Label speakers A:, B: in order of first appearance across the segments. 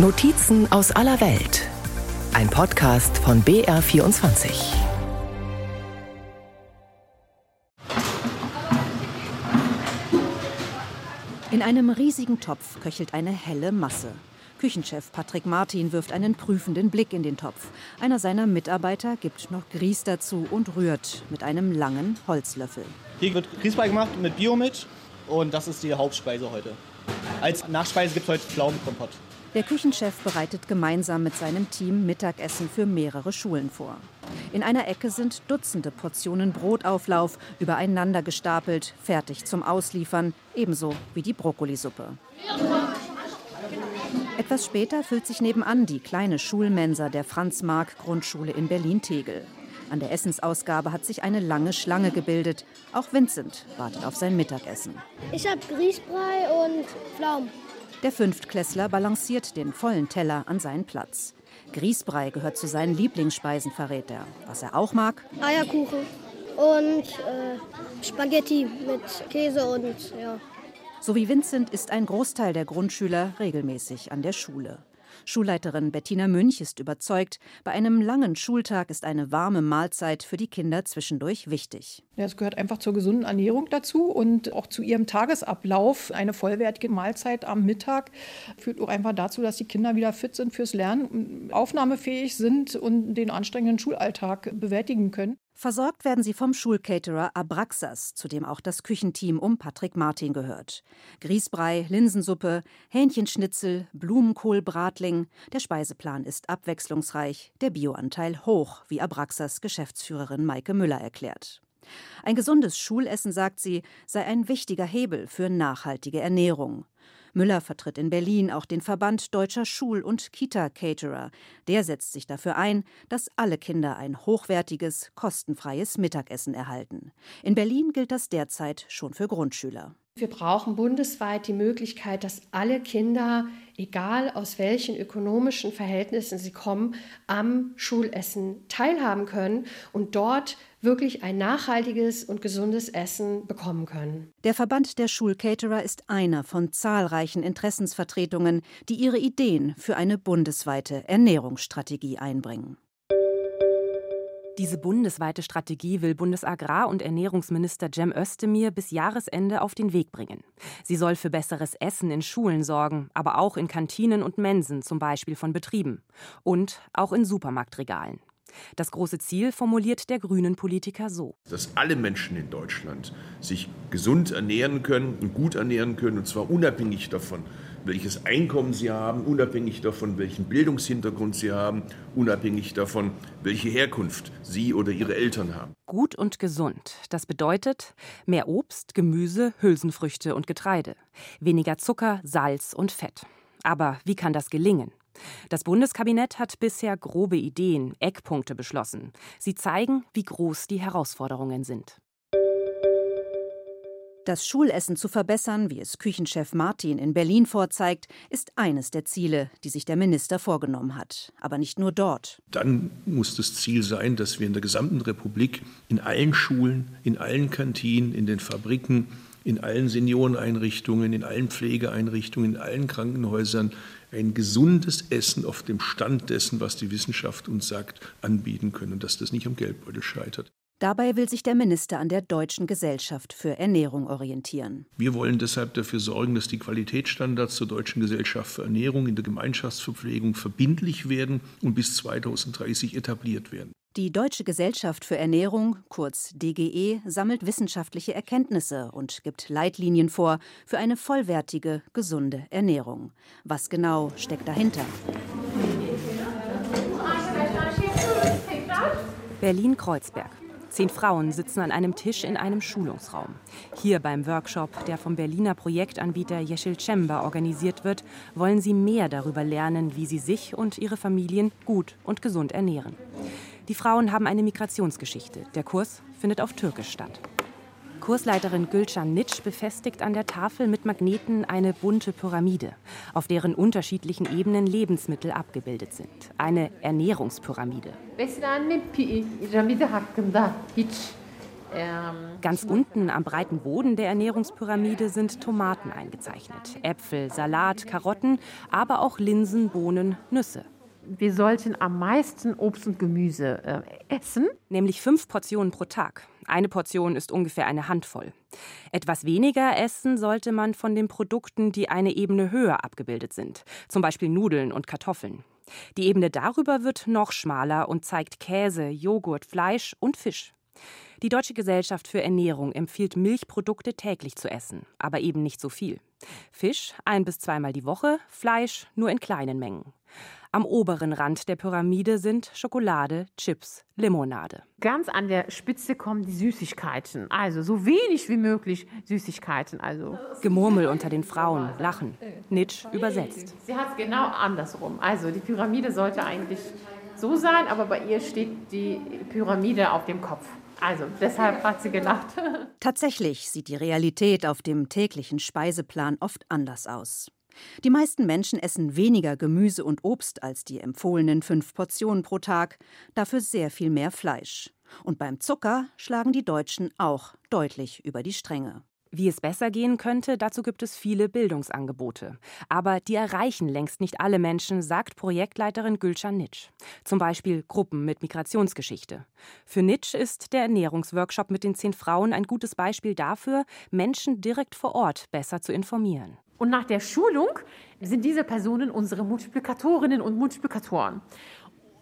A: Notizen aus aller Welt. Ein Podcast von BR24.
B: In einem riesigen Topf köchelt eine helle Masse. Küchenchef Patrick Martin wirft einen prüfenden Blick in den Topf. Einer seiner Mitarbeiter gibt noch Grieß dazu und rührt mit einem langen Holzlöffel.
C: Hier wird Grießbrei gemacht mit Biomilch und das ist die Hauptspeise heute. Als Nachspeise gibt es heute Pflaumenkompott.
B: Der Küchenchef bereitet gemeinsam mit seinem Team Mittagessen für mehrere Schulen vor. In einer Ecke sind Dutzende Portionen Brotauflauf übereinander gestapelt, fertig zum Ausliefern, ebenso wie die Brokkolisuppe. Etwas später füllt sich nebenan die kleine Schulmensa der Franz-Marc-Grundschule in Berlin-Tegel. An der Essensausgabe hat sich eine lange Schlange gebildet. Auch Vincent wartet auf sein Mittagessen.
D: Ich habe Grießbrei und Pflaumen.
B: Der Fünftklässler balanciert den vollen Teller an seinen Platz. Grießbrei gehört zu seinen Lieblingsspeisen, verrät er. Was er auch mag?
D: Eierkuchen und äh, Spaghetti mit Käse und ja.
B: So wie Vincent ist ein Großteil der Grundschüler regelmäßig an der Schule. Schulleiterin Bettina Münch ist überzeugt, bei einem langen Schultag ist eine warme Mahlzeit für die Kinder zwischendurch wichtig.
E: Es gehört einfach zur gesunden Ernährung dazu und auch zu ihrem Tagesablauf. Eine vollwertige Mahlzeit am Mittag führt auch einfach dazu, dass die Kinder wieder fit sind fürs Lernen, aufnahmefähig sind und den anstrengenden Schulalltag bewältigen können.
B: Versorgt werden sie vom Schulcaterer Abraxas, zu dem auch das Küchenteam um Patrick Martin gehört. Grießbrei, Linsensuppe, Hähnchenschnitzel, Blumenkohlbratling. Der Speiseplan ist abwechslungsreich, der Bioanteil hoch, wie Abraxas Geschäftsführerin Maike Müller erklärt. Ein gesundes Schulessen, sagt sie, sei ein wichtiger Hebel für nachhaltige Ernährung. Müller vertritt in Berlin auch den Verband deutscher Schul- und Kita-Caterer. Der setzt sich dafür ein, dass alle Kinder ein hochwertiges, kostenfreies Mittagessen erhalten. In Berlin gilt das derzeit schon für Grundschüler.
F: Wir brauchen bundesweit die Möglichkeit, dass alle Kinder, egal aus welchen ökonomischen Verhältnissen sie kommen, am Schulessen teilhaben können und dort wirklich ein nachhaltiges und gesundes Essen bekommen können.
B: Der Verband der Schulcaterer ist einer von zahlreichen Interessensvertretungen, die ihre Ideen für eine bundesweite Ernährungsstrategie einbringen.
G: Diese bundesweite Strategie will Bundesagrar- und Ernährungsminister Cem Özdemir bis Jahresende auf den Weg bringen. Sie soll für besseres Essen in Schulen sorgen, aber auch in Kantinen und Mensen, zum Beispiel von Betrieben. Und auch in Supermarktregalen. Das große Ziel formuliert der grünen Politiker so.
H: Dass alle Menschen in Deutschland sich gesund ernähren können und gut ernähren können, und zwar unabhängig davon, welches Einkommen sie haben, unabhängig davon, welchen Bildungshintergrund sie haben, unabhängig davon, welche Herkunft sie oder ihre Eltern haben.
G: Gut und gesund. Das bedeutet mehr Obst, Gemüse, Hülsenfrüchte und Getreide, weniger Zucker, Salz und Fett. Aber wie kann das gelingen? Das Bundeskabinett hat bisher grobe Ideen, Eckpunkte beschlossen. Sie zeigen, wie groß die Herausforderungen sind.
B: Das Schulessen zu verbessern, wie es Küchenchef Martin in Berlin vorzeigt, ist eines der Ziele, die sich der Minister vorgenommen hat. Aber nicht nur dort.
I: Dann muss das Ziel sein, dass wir in der gesamten Republik in allen Schulen, in allen Kantinen, in den Fabriken, in allen Senioreneinrichtungen, in allen Pflegeeinrichtungen, in allen Krankenhäusern ein gesundes Essen auf dem Stand dessen, was die Wissenschaft uns sagt, anbieten können und dass das nicht am Geldbeutel scheitert.
B: Dabei will sich der Minister an der Deutschen Gesellschaft für Ernährung orientieren.
I: Wir wollen deshalb dafür sorgen, dass die Qualitätsstandards zur Deutschen Gesellschaft für Ernährung in der Gemeinschaftsverpflegung verbindlich werden und bis 2030 etabliert werden.
B: Die Deutsche Gesellschaft für Ernährung, kurz DGE, sammelt wissenschaftliche Erkenntnisse und gibt Leitlinien vor für eine vollwertige, gesunde Ernährung. Was genau steckt dahinter?
G: Berlin-Kreuzberg. Zehn Frauen sitzen an einem Tisch in einem Schulungsraum. Hier beim Workshop, der vom Berliner Projektanbieter Yeşil Chamber organisiert wird, wollen sie mehr darüber lernen, wie sie sich und ihre Familien gut und gesund ernähren. Die Frauen haben eine Migrationsgeschichte. Der Kurs findet auf Türkisch statt. Kursleiterin Gülcan Nitsch befestigt an der Tafel mit Magneten eine bunte Pyramide, auf deren unterschiedlichen Ebenen Lebensmittel abgebildet sind. Eine Ernährungspyramide. Ganz unten am breiten Boden der Ernährungspyramide sind Tomaten eingezeichnet, Äpfel, Salat, Karotten, aber auch Linsen, Bohnen, Nüsse.
J: Wir sollten am meisten Obst und Gemüse äh, essen.
G: Nämlich fünf Portionen pro Tag. Eine Portion ist ungefähr eine Handvoll. Etwas weniger essen sollte man von den Produkten, die eine Ebene höher abgebildet sind, zum Beispiel Nudeln und Kartoffeln. Die Ebene darüber wird noch schmaler und zeigt Käse, Joghurt, Fleisch und Fisch. Die Deutsche Gesellschaft für Ernährung empfiehlt Milchprodukte täglich zu essen, aber eben nicht so viel. Fisch ein bis zweimal die Woche, Fleisch nur in kleinen Mengen. Am oberen Rand der Pyramide sind Schokolade, Chips, Limonade.
J: Ganz an der Spitze kommen die Süßigkeiten. Also so wenig wie möglich Süßigkeiten. Also.
G: Gemurmel unter den Frauen, Lachen. Nitsch übersetzt.
J: Sie hat es genau andersrum. Also die Pyramide sollte eigentlich so sein, aber bei ihr steht die Pyramide auf dem Kopf. Also deshalb hat sie gelacht.
B: Tatsächlich sieht die Realität auf dem täglichen Speiseplan oft anders aus. Die meisten Menschen essen weniger Gemüse und Obst als die empfohlenen fünf Portionen pro Tag, dafür sehr viel mehr Fleisch. Und beim Zucker schlagen die Deutschen auch deutlich über die Stränge.
G: Wie es besser gehen könnte, dazu gibt es viele Bildungsangebote. Aber die erreichen längst nicht alle Menschen, sagt Projektleiterin Gülcan Nitsch. Zum Beispiel Gruppen mit Migrationsgeschichte. Für Nitsch ist der Ernährungsworkshop mit den zehn Frauen ein gutes Beispiel dafür, Menschen direkt vor Ort besser zu informieren.
J: Und nach der Schulung sind diese Personen unsere Multiplikatorinnen und Multiplikatoren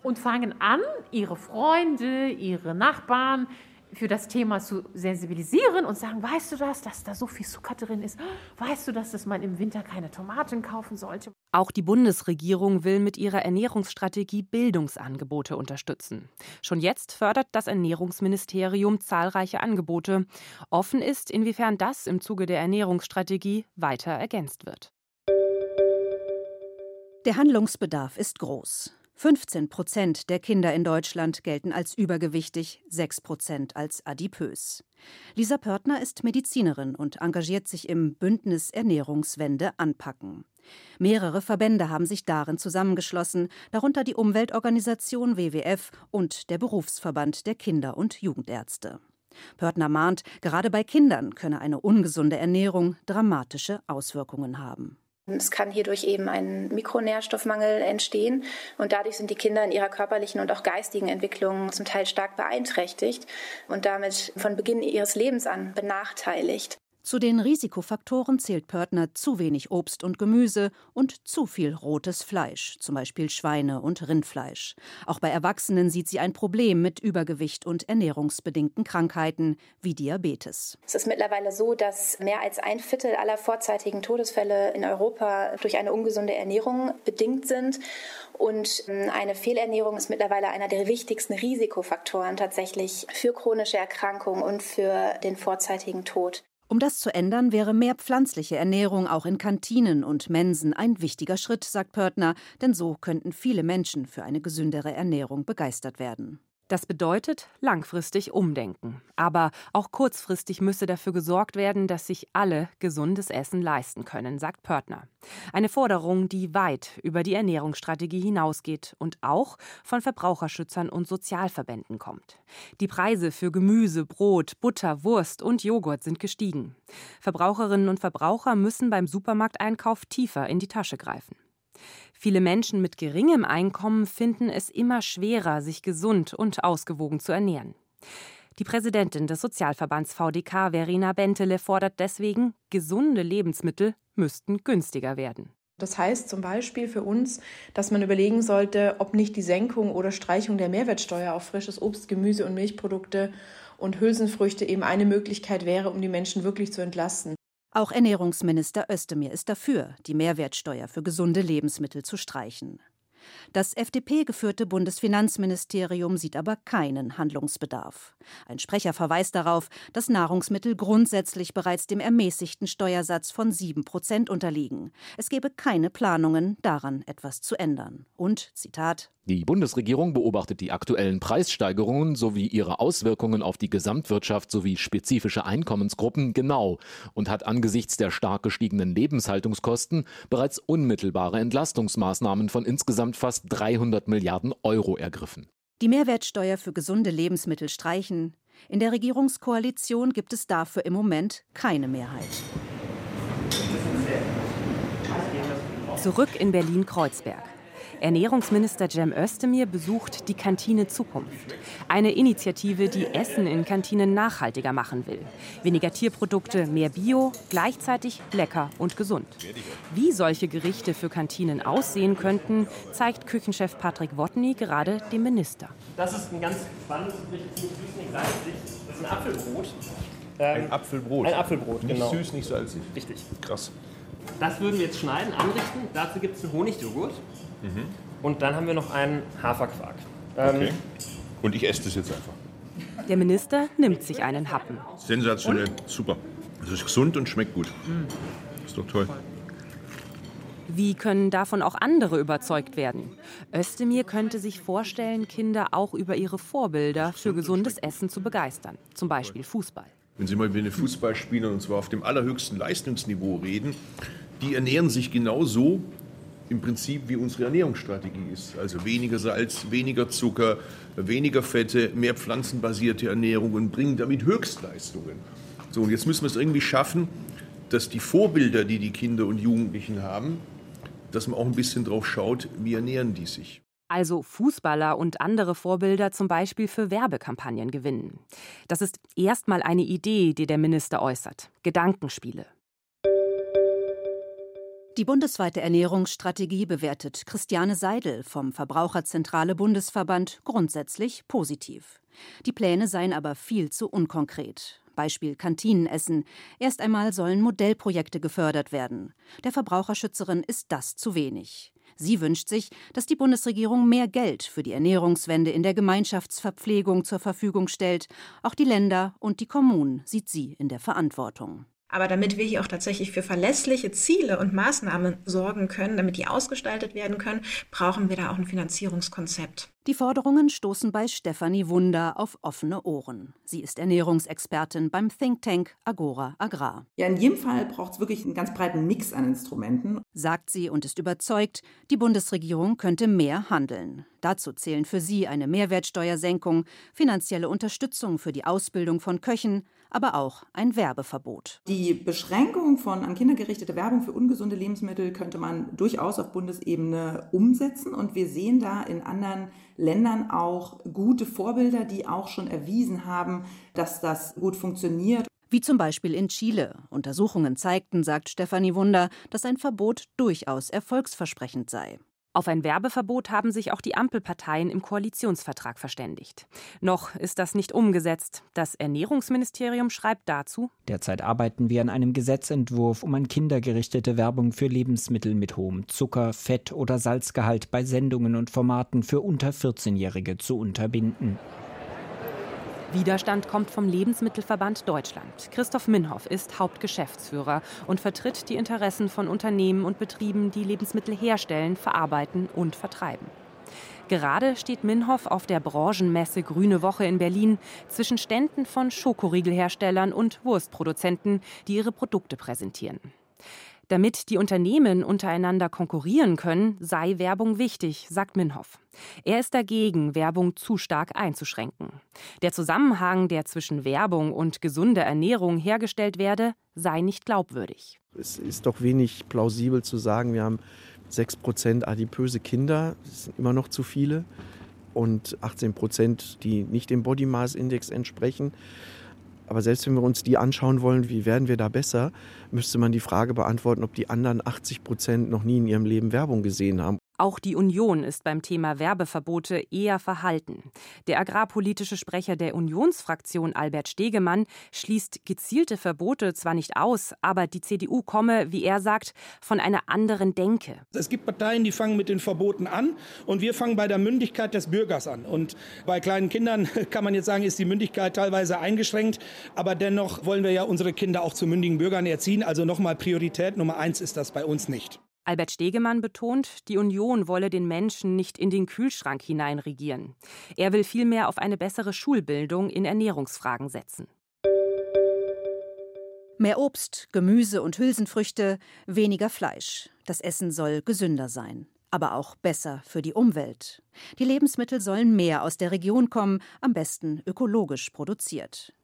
J: und fangen an, ihre Freunde, ihre Nachbarn für das Thema zu sensibilisieren und sagen, weißt du das, dass da so viel Zucker drin ist? Weißt du das, dass man im Winter keine Tomaten kaufen sollte?
G: Auch die Bundesregierung will mit ihrer Ernährungsstrategie Bildungsangebote unterstützen. Schon jetzt fördert das Ernährungsministerium zahlreiche Angebote. Offen ist, inwiefern das im Zuge der Ernährungsstrategie weiter ergänzt wird.
B: Der Handlungsbedarf ist groß. 15 Prozent der Kinder in Deutschland gelten als übergewichtig, 6 Prozent als adipös. Lisa Pörtner ist Medizinerin und engagiert sich im Bündnis Ernährungswende anpacken. Mehrere Verbände haben sich darin zusammengeschlossen, darunter die Umweltorganisation WWF und der Berufsverband der Kinder- und Jugendärzte. Pörtner mahnt, gerade bei Kindern könne eine ungesunde Ernährung dramatische Auswirkungen haben.
K: Es kann hierdurch eben ein Mikronährstoffmangel entstehen und dadurch sind die Kinder in ihrer körperlichen und auch geistigen Entwicklung zum Teil stark beeinträchtigt und damit von Beginn ihres Lebens an benachteiligt.
B: Zu den Risikofaktoren zählt Pörtner zu wenig Obst und Gemüse und zu viel rotes Fleisch, zum Beispiel Schweine- und Rindfleisch. Auch bei Erwachsenen sieht sie ein Problem mit Übergewicht und ernährungsbedingten Krankheiten wie Diabetes.
K: Es ist mittlerweile so, dass mehr als ein Viertel aller vorzeitigen Todesfälle in Europa durch eine ungesunde Ernährung bedingt sind. Und ähm, eine Fehlernährung ist mittlerweile einer der wichtigsten Risikofaktoren tatsächlich für chronische Erkrankungen und für den vorzeitigen Tod.
B: Um das zu ändern, wäre mehr pflanzliche Ernährung auch in Kantinen und Mensen ein wichtiger Schritt, sagt Pörtner, denn so könnten viele Menschen für eine gesündere Ernährung begeistert werden.
G: Das bedeutet langfristig umdenken. Aber auch kurzfristig müsse dafür gesorgt werden, dass sich alle gesundes Essen leisten können, sagt Pörtner. Eine Forderung, die weit über die Ernährungsstrategie hinausgeht und auch von Verbraucherschützern und Sozialverbänden kommt. Die Preise für Gemüse, Brot, Butter, Wurst und Joghurt sind gestiegen. Verbraucherinnen und Verbraucher müssen beim Supermarkteinkauf tiefer in die Tasche greifen. Viele Menschen mit geringem Einkommen finden es immer schwerer, sich gesund und ausgewogen zu ernähren. Die Präsidentin des Sozialverbands VDK, Verena Bentele, fordert deswegen, gesunde Lebensmittel müssten günstiger werden.
L: Das heißt zum Beispiel für uns, dass man überlegen sollte, ob nicht die Senkung oder Streichung der Mehrwertsteuer auf frisches Obst, Gemüse und Milchprodukte und Hülsenfrüchte eben eine Möglichkeit wäre, um die Menschen wirklich zu entlasten.
B: Auch Ernährungsminister Özdemir ist dafür, die Mehrwertsteuer für gesunde Lebensmittel zu streichen. Das FDP-geführte Bundesfinanzministerium sieht aber keinen Handlungsbedarf. Ein Sprecher verweist darauf, dass Nahrungsmittel grundsätzlich bereits dem ermäßigten Steuersatz von 7 Prozent unterliegen. Es gebe keine Planungen, daran etwas zu ändern. Und, Zitat,
M: die Bundesregierung beobachtet die aktuellen Preissteigerungen sowie ihre Auswirkungen auf die Gesamtwirtschaft sowie spezifische Einkommensgruppen genau und hat angesichts der stark gestiegenen Lebenshaltungskosten bereits unmittelbare Entlastungsmaßnahmen von insgesamt fast 300 Milliarden Euro ergriffen.
B: Die Mehrwertsteuer für gesunde Lebensmittel streichen, In der Regierungskoalition gibt es dafür im Moment keine Mehrheit.
G: Zurück in Berlin-Kreuzberg. Ernährungsminister Cem Özdemir besucht die Kantine Zukunft. Eine Initiative, die Essen in Kantinen nachhaltiger machen will. Weniger Tierprodukte, mehr Bio, gleichzeitig lecker und gesund. Wie solche Gerichte für Kantinen aussehen könnten, zeigt Küchenchef Patrick Wotny gerade dem Minister.
N: Das ist ein ganz spannendes Gericht, nicht süß, nicht salzig. Das ist ein Apfelbrot.
I: Ähm, ein Apfelbrot.
N: Ein Apfelbrot,
I: nicht
N: genau.
I: Nicht süß, nicht salzig.
N: Richtig.
I: Krass.
N: Das würden wir jetzt schneiden, anrichten. Dazu gibt es einen Honigjoghurt. Mhm. Und dann haben wir noch einen Haferquark.
I: Ähm, okay. Und ich esse das jetzt einfach.
G: Der Minister nimmt sich einen Happen.
I: Sensationell, und? super. Es ist gesund und schmeckt gut. Mhm. Ist doch toll.
G: Wie können davon auch andere überzeugt werden? Özdemir könnte sich vorstellen, Kinder auch über ihre Vorbilder für gesundes Essen zu begeistern. Zum Beispiel Fußball.
I: Wenn Sie mal mit den Fußballspielern, und zwar auf dem allerhöchsten Leistungsniveau reden, die ernähren sich genau so, im Prinzip wie unsere Ernährungsstrategie ist. Also weniger Salz, weniger Zucker, weniger Fette, mehr pflanzenbasierte Ernährung und bringen damit Höchstleistungen. So, und jetzt müssen wir es irgendwie schaffen, dass die Vorbilder, die die Kinder und Jugendlichen haben, dass man auch ein bisschen drauf schaut, wie ernähren die sich.
G: Also Fußballer und andere Vorbilder zum Beispiel für Werbekampagnen gewinnen. Das ist erstmal eine Idee, die der Minister äußert. Gedankenspiele.
B: Die bundesweite Ernährungsstrategie bewertet Christiane Seidel vom Verbraucherzentrale Bundesverband grundsätzlich positiv. Die Pläne seien aber viel zu unkonkret. Beispiel Kantinenessen. Erst einmal sollen Modellprojekte gefördert werden. Der Verbraucherschützerin ist das zu wenig. Sie wünscht sich, dass die Bundesregierung mehr Geld für die Ernährungswende in der Gemeinschaftsverpflegung zur Verfügung stellt. Auch die Länder und die Kommunen sieht sie in der Verantwortung.
O: Aber damit wir hier auch tatsächlich für verlässliche Ziele und Maßnahmen sorgen können, damit die ausgestaltet werden können, brauchen wir da auch ein Finanzierungskonzept.
B: Die Forderungen stoßen bei Stefanie Wunder auf offene Ohren. Sie ist Ernährungsexpertin beim Think Tank Agora Agrar.
P: Ja, in jedem Fall braucht es wirklich einen ganz breiten Mix an Instrumenten.
B: Sagt sie und ist überzeugt, die Bundesregierung könnte mehr handeln. Dazu zählen für sie eine Mehrwertsteuersenkung, finanzielle Unterstützung für die Ausbildung von Köchen, aber auch ein Werbeverbot.
P: Die Beschränkung von an Kinder gerichtete Werbung für ungesunde Lebensmittel könnte man durchaus auf Bundesebene umsetzen. Und wir sehen da in anderen Ländern auch gute Vorbilder, die auch schon erwiesen haben, dass das gut funktioniert.
B: Wie zum Beispiel in Chile. Untersuchungen zeigten, sagt Stefanie Wunder, dass ein Verbot durchaus erfolgsversprechend sei.
G: Auf ein Werbeverbot haben sich auch die Ampelparteien im Koalitionsvertrag verständigt. Noch ist das nicht umgesetzt. Das Ernährungsministerium schreibt dazu:
Q: Derzeit arbeiten wir an einem Gesetzentwurf, um an kindergerichtete Werbung für Lebensmittel mit hohem Zucker, Fett oder Salzgehalt bei Sendungen und Formaten für unter 14-Jährige zu unterbinden.
G: Widerstand kommt vom Lebensmittelverband Deutschland. Christoph Minhoff ist Hauptgeschäftsführer und vertritt die Interessen von Unternehmen und Betrieben, die Lebensmittel herstellen, verarbeiten und vertreiben. Gerade steht Minhoff auf der Branchenmesse Grüne Woche in Berlin zwischen Ständen von Schokoriegelherstellern und Wurstproduzenten, die ihre Produkte präsentieren. Damit die Unternehmen untereinander konkurrieren können, sei Werbung wichtig, sagt Minhoff. Er ist dagegen, Werbung zu stark einzuschränken. Der Zusammenhang, der zwischen Werbung und gesunder Ernährung hergestellt werde, sei nicht glaubwürdig.
R: Es ist doch wenig plausibel zu sagen, wir haben 6% adipöse Kinder, das sind immer noch zu viele, und 18 die nicht dem Body Mass Index entsprechen. Aber selbst wenn wir uns die anschauen wollen, wie werden wir da besser, müsste man die Frage beantworten, ob die anderen 80 Prozent noch nie in ihrem Leben Werbung gesehen haben.
G: Auch die Union ist beim Thema Werbeverbote eher verhalten. Der agrarpolitische Sprecher der Unionsfraktion Albert Stegemann schließt gezielte Verbote zwar nicht aus, aber die CDU komme, wie er sagt, von einer anderen Denke.
S: Es gibt Parteien, die fangen mit den Verboten an und wir fangen bei der Mündigkeit des Bürgers an. Und bei kleinen Kindern kann man jetzt sagen, ist die Mündigkeit teilweise eingeschränkt, aber dennoch wollen wir ja unsere Kinder auch zu mündigen Bürgern erziehen. Also nochmal Priorität Nummer eins ist das bei uns nicht.
G: Albert Stegemann betont, die Union wolle den Menschen nicht in den Kühlschrank hineinregieren. Er will vielmehr auf eine bessere Schulbildung in Ernährungsfragen setzen.
B: Mehr Obst, Gemüse und Hülsenfrüchte, weniger Fleisch. Das Essen soll gesünder sein. aber auch besser für die Umwelt. Die Lebensmittel sollen mehr aus der Region kommen, am besten ökologisch produziert.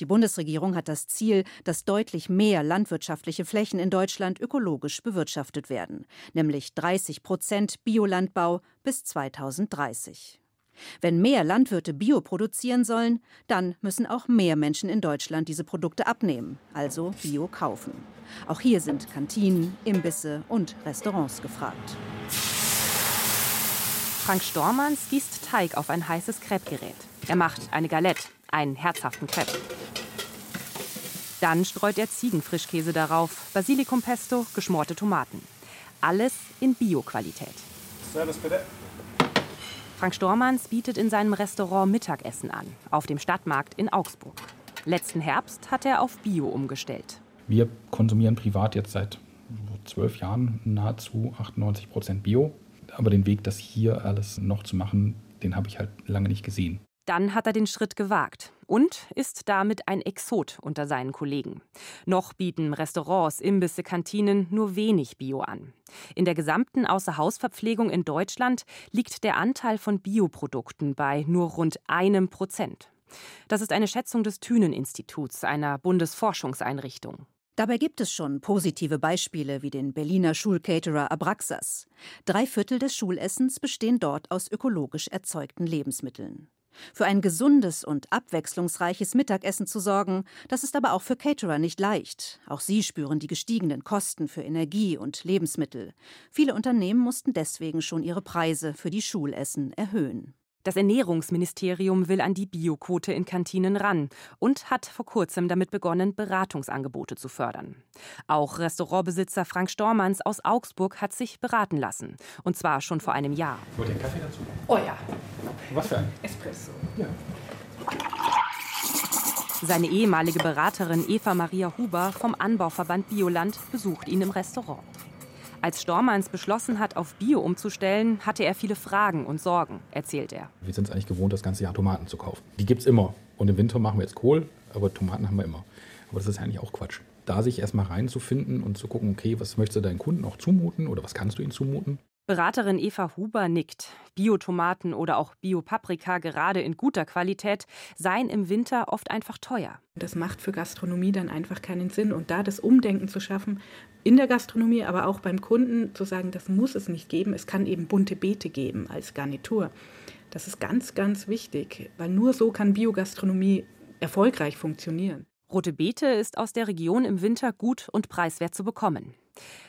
B: Die Bundesregierung hat das Ziel, dass deutlich mehr landwirtschaftliche Flächen in Deutschland ökologisch bewirtschaftet werden, nämlich 30 Prozent Biolandbau bis 2030. Wenn mehr Landwirte Bio produzieren sollen, dann müssen auch mehr Menschen in Deutschland diese Produkte abnehmen, also Bio kaufen. Auch hier sind Kantinen, Imbisse und Restaurants gefragt.
G: Frank Stormanns gießt Teig auf ein heißes Crepe-Gerät. Er macht eine Galette, einen herzhaften Crepe. Dann streut er Ziegenfrischkäse darauf, Basilikumpesto, geschmorte Tomaten. Alles in Bio-Qualität.
T: Servus bitte.
G: Frank Stormanns bietet in seinem Restaurant Mittagessen an, auf dem Stadtmarkt in Augsburg. Letzten Herbst hat er auf Bio umgestellt.
T: Wir konsumieren privat jetzt seit zwölf Jahren nahezu 98 Prozent Bio. Aber den Weg, das hier alles noch zu machen, den habe ich halt lange nicht gesehen.
G: Dann hat er den Schritt gewagt und ist damit ein Exot unter seinen Kollegen. Noch bieten Restaurants, Imbisse, Kantinen nur wenig Bio an. In der gesamten Außerhausverpflegung in Deutschland liegt der Anteil von Bioprodukten bei nur rund einem Prozent. Das ist eine Schätzung des Thünen-Instituts, einer Bundesforschungseinrichtung.
B: Dabei gibt es schon positive Beispiele wie den Berliner Schulcaterer Abraxas. Drei Viertel des Schulessens bestehen dort aus ökologisch erzeugten Lebensmitteln. Für ein gesundes und abwechslungsreiches Mittagessen zu sorgen, das ist aber auch für Caterer nicht leicht. Auch sie spüren die gestiegenen Kosten für Energie und Lebensmittel. Viele Unternehmen mussten deswegen schon ihre Preise für die Schulessen erhöhen.
G: Das Ernährungsministerium will an die Bioquote in Kantinen ran und hat vor kurzem damit begonnen, Beratungsangebote zu fördern. Auch Restaurantbesitzer Frank Stormanns aus Augsburg hat sich beraten lassen. Und zwar schon vor einem Jahr.
T: Wollt ihr einen Kaffee dazu?
J: Oh ja.
T: Was für ein?
J: Espresso.
T: Ja.
G: Seine ehemalige Beraterin Eva Maria Huber vom Anbauverband Bioland besucht ihn im Restaurant. Als Stormanns beschlossen hat, auf Bio umzustellen, hatte er viele Fragen und Sorgen, erzählt er.
T: Wir sind es eigentlich gewohnt, das ganze Jahr Tomaten zu kaufen. Die gibt es immer. Und im Winter machen wir jetzt Kohl, aber Tomaten haben wir immer. Aber das ist eigentlich auch Quatsch. Da sich erstmal reinzufinden und zu gucken, okay, was möchtest du deinen Kunden auch zumuten oder was kannst du ihnen zumuten?
G: Beraterin Eva Huber nickt. Biotomaten oder auch Biopaprika, gerade in guter Qualität, seien im Winter oft einfach teuer.
U: Das macht für Gastronomie dann einfach keinen Sinn. Und da das Umdenken zu schaffen, in der Gastronomie, aber auch beim Kunden, zu sagen, das muss es nicht geben. Es kann eben bunte Beete geben als Garnitur. Das ist ganz, ganz wichtig, weil nur so kann Biogastronomie erfolgreich funktionieren.
G: Rote Beete ist aus der Region im Winter gut und preiswert zu bekommen.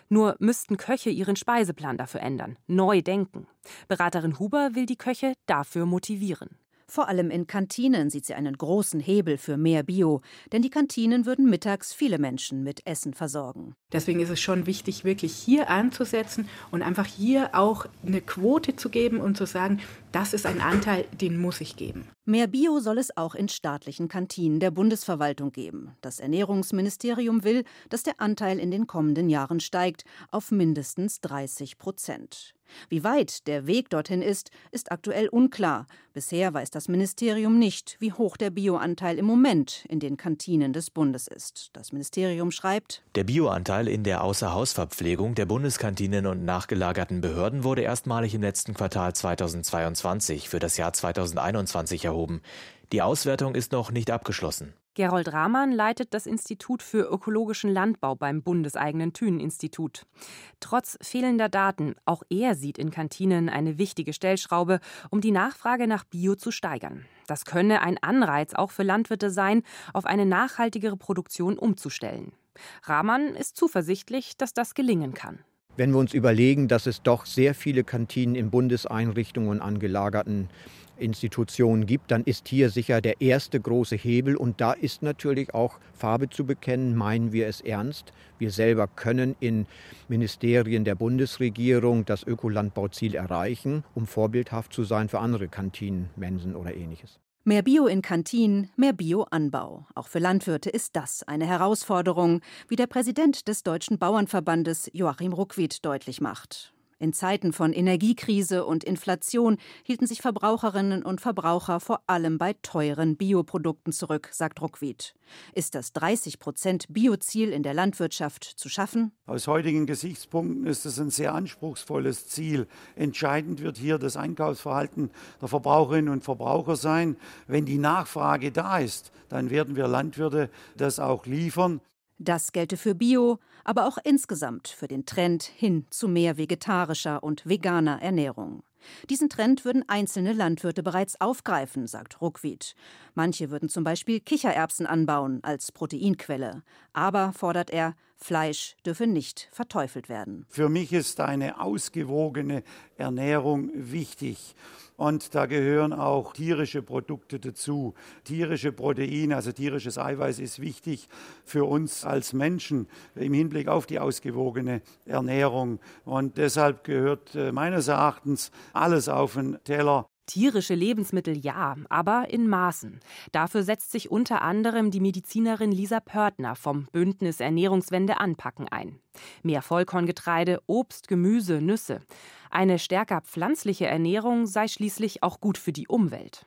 G: Nur müssten Köche ihren Speiseplan dafür ändern, neu denken. Beraterin Huber will die Köche dafür motivieren.
B: Vor allem in Kantinen sieht sie einen großen Hebel für mehr Bio, denn die Kantinen würden mittags viele Menschen mit Essen versorgen.
U: Deswegen ist es schon wichtig, wirklich hier anzusetzen und einfach hier auch eine Quote zu geben und zu sagen, das ist ein Anteil, den muss ich geben.
B: Mehr Bio soll es auch in staatlichen Kantinen der Bundesverwaltung geben. Das Ernährungsministerium will, dass der Anteil in den kommenden Jahren steigt auf mindestens 30 Prozent. Wie weit der Weg dorthin ist, ist aktuell unklar. Bisher weiß das Ministerium nicht, wie hoch der Bioanteil im Moment in den Kantinen des Bundes ist. Das Ministerium schreibt:
V: Der Bioanteil in der Außerhausverpflegung der Bundeskantinen und nachgelagerten Behörden wurde erstmalig im letzten Quartal 2022 für das Jahr 2021 erhoben. Die Auswertung ist noch nicht abgeschlossen.
G: Gerold Rahmann leitet das Institut für ökologischen Landbau beim bundeseigenen Thünen-Institut. Trotz fehlender Daten, auch er sieht in Kantinen eine wichtige Stellschraube, um die Nachfrage nach Bio zu steigern. Das könne ein Anreiz auch für Landwirte sein, auf eine nachhaltigere Produktion umzustellen. Rahmann ist zuversichtlich, dass das gelingen kann.
W: Wenn wir uns überlegen, dass es doch sehr viele Kantinen in Bundeseinrichtungen und angelagerten Institutionen gibt, dann ist hier sicher der erste große Hebel. Und da ist natürlich auch Farbe zu bekennen, meinen wir es ernst. Wir selber können in Ministerien der Bundesregierung das Ökolandbauziel erreichen, um vorbildhaft zu sein für andere Kantinen, Mensen oder ähnliches.
B: Mehr Bio in Kantinen, mehr Bioanbau. Auch für Landwirte ist das eine Herausforderung, wie der Präsident des Deutschen Bauernverbandes Joachim Ruckwied deutlich macht. In Zeiten von Energiekrise und Inflation hielten sich Verbraucherinnen und Verbraucher vor allem bei teuren Bioprodukten zurück, sagt Ruckwied. Ist das 30 Prozent Bioziel in der Landwirtschaft zu schaffen?
X: Aus heutigen Gesichtspunkten ist es ein sehr anspruchsvolles Ziel. Entscheidend wird hier das Einkaufsverhalten der Verbraucherinnen und Verbraucher sein. Wenn die Nachfrage da ist, dann werden wir Landwirte das auch liefern.
B: Das gelte für Bio, aber auch insgesamt für den Trend hin zu mehr vegetarischer und veganer Ernährung. Diesen Trend würden einzelne Landwirte bereits aufgreifen, sagt Ruckwied. Manche würden zum Beispiel Kichererbsen anbauen als Proteinquelle. Aber, fordert er, Fleisch dürfe nicht verteufelt werden.
X: Für mich ist eine ausgewogene Ernährung wichtig. Und da gehören auch tierische Produkte dazu. Tierische Proteine, also tierisches Eiweiß ist wichtig für uns als Menschen im Hinblick auf die ausgewogene Ernährung. Und deshalb gehört äh, meines Erachtens alles auf den Teller.
G: Tierische Lebensmittel ja, aber in Maßen. Dafür setzt sich unter anderem die Medizinerin Lisa Pörtner vom Bündnis Ernährungswende anpacken ein. Mehr Vollkorngetreide, Obst, Gemüse, Nüsse. Eine stärker pflanzliche Ernährung sei schließlich auch gut für die Umwelt.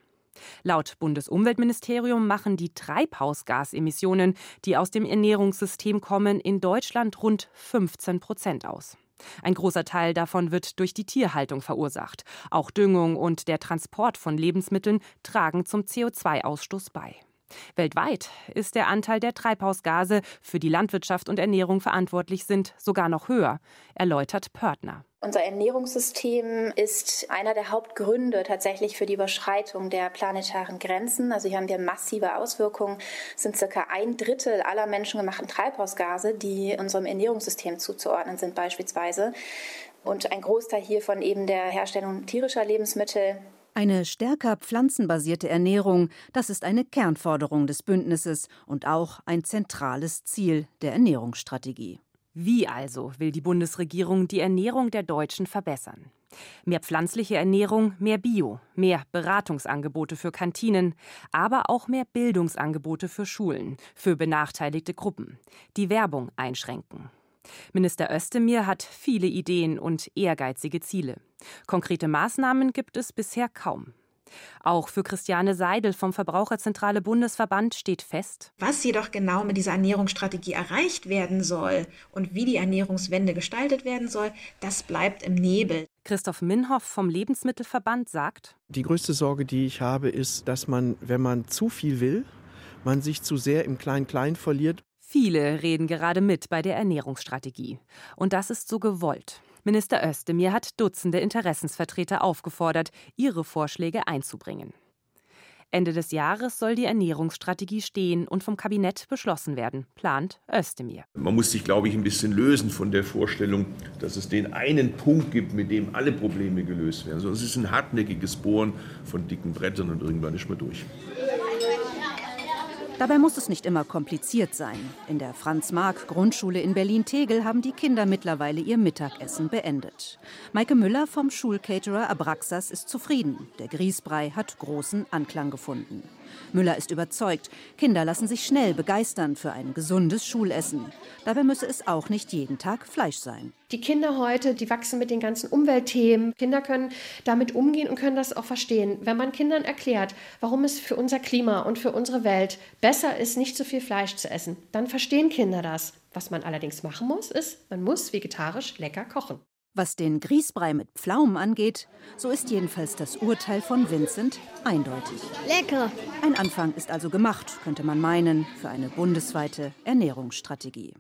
G: Laut Bundesumweltministerium machen die Treibhausgasemissionen, die aus dem Ernährungssystem kommen, in Deutschland rund 15 Prozent aus. Ein großer Teil davon wird durch die Tierhaltung verursacht. Auch Düngung und der Transport von Lebensmitteln tragen zum CO2-Ausstoß bei. Weltweit ist der Anteil der Treibhausgase, für die Landwirtschaft und Ernährung verantwortlich sind, sogar noch höher, erläutert Pörtner.
K: Unser Ernährungssystem ist einer der Hauptgründe tatsächlich für die Überschreitung der planetaren Grenzen. Also hier haben wir massive Auswirkungen. Es sind circa ein Drittel aller menschengemachten Treibhausgase, die unserem Ernährungssystem zuzuordnen sind beispielsweise. Und ein Großteil hiervon eben der Herstellung tierischer Lebensmittel,
B: eine stärker pflanzenbasierte Ernährung, das ist eine Kernforderung des Bündnisses und auch ein zentrales Ziel der Ernährungsstrategie.
G: Wie also will die Bundesregierung die Ernährung der Deutschen verbessern? Mehr pflanzliche Ernährung, mehr Bio, mehr Beratungsangebote für Kantinen, aber auch mehr Bildungsangebote für Schulen, für benachteiligte Gruppen, die Werbung einschränken. Minister Özdemir hat viele Ideen und ehrgeizige Ziele. Konkrete Maßnahmen gibt es bisher kaum. Auch für Christiane Seidel vom Verbraucherzentrale Bundesverband steht fest,
O: was jedoch genau mit dieser Ernährungsstrategie erreicht werden soll und wie die Ernährungswende gestaltet werden soll, das bleibt im Nebel.
G: Christoph Minhoff vom Lebensmittelverband sagt,
R: die größte Sorge, die ich habe, ist, dass man, wenn man zu viel will, man sich zu sehr im Klein-Klein verliert
G: Viele reden gerade mit bei der Ernährungsstrategie. Und das ist so gewollt. Minister Özdemir hat Dutzende Interessensvertreter aufgefordert, ihre Vorschläge einzubringen. Ende des Jahres soll die Ernährungsstrategie stehen und vom Kabinett beschlossen werden, plant Özdemir.
H: Man muss sich, glaube ich, ein bisschen lösen von der Vorstellung, dass es den einen Punkt gibt, mit dem alle Probleme gelöst werden. Es ist ein hartnäckiges Bohren von dicken Brettern und irgendwann ist man durch.
B: Dabei muss es nicht immer kompliziert sein. In der Franz-Marc-Grundschule in Berlin-Tegel haben die Kinder mittlerweile ihr Mittagessen beendet. Maike Müller vom Schulcaterer Abraxas ist zufrieden. Der Grießbrei hat großen Anklang gefunden. Müller ist überzeugt, Kinder lassen sich schnell begeistern für ein gesundes Schulessen. Dabei müsse es auch nicht jeden Tag Fleisch sein.
F: Die Kinder heute, die wachsen mit den ganzen Umweltthemen. Kinder können damit umgehen und können das auch verstehen. Wenn man Kindern erklärt, warum es für unser Klima und für unsere Welt besser ist, nicht so viel Fleisch zu essen, dann verstehen Kinder das. Was man allerdings machen muss, ist, man muss vegetarisch lecker kochen.
B: Was den Grießbrei mit Pflaumen angeht, so ist jedenfalls das Urteil von Vincent eindeutig.
Y: Lecker.
B: Ein Anfang ist also gemacht, könnte man meinen, für eine bundesweite Ernährungsstrategie.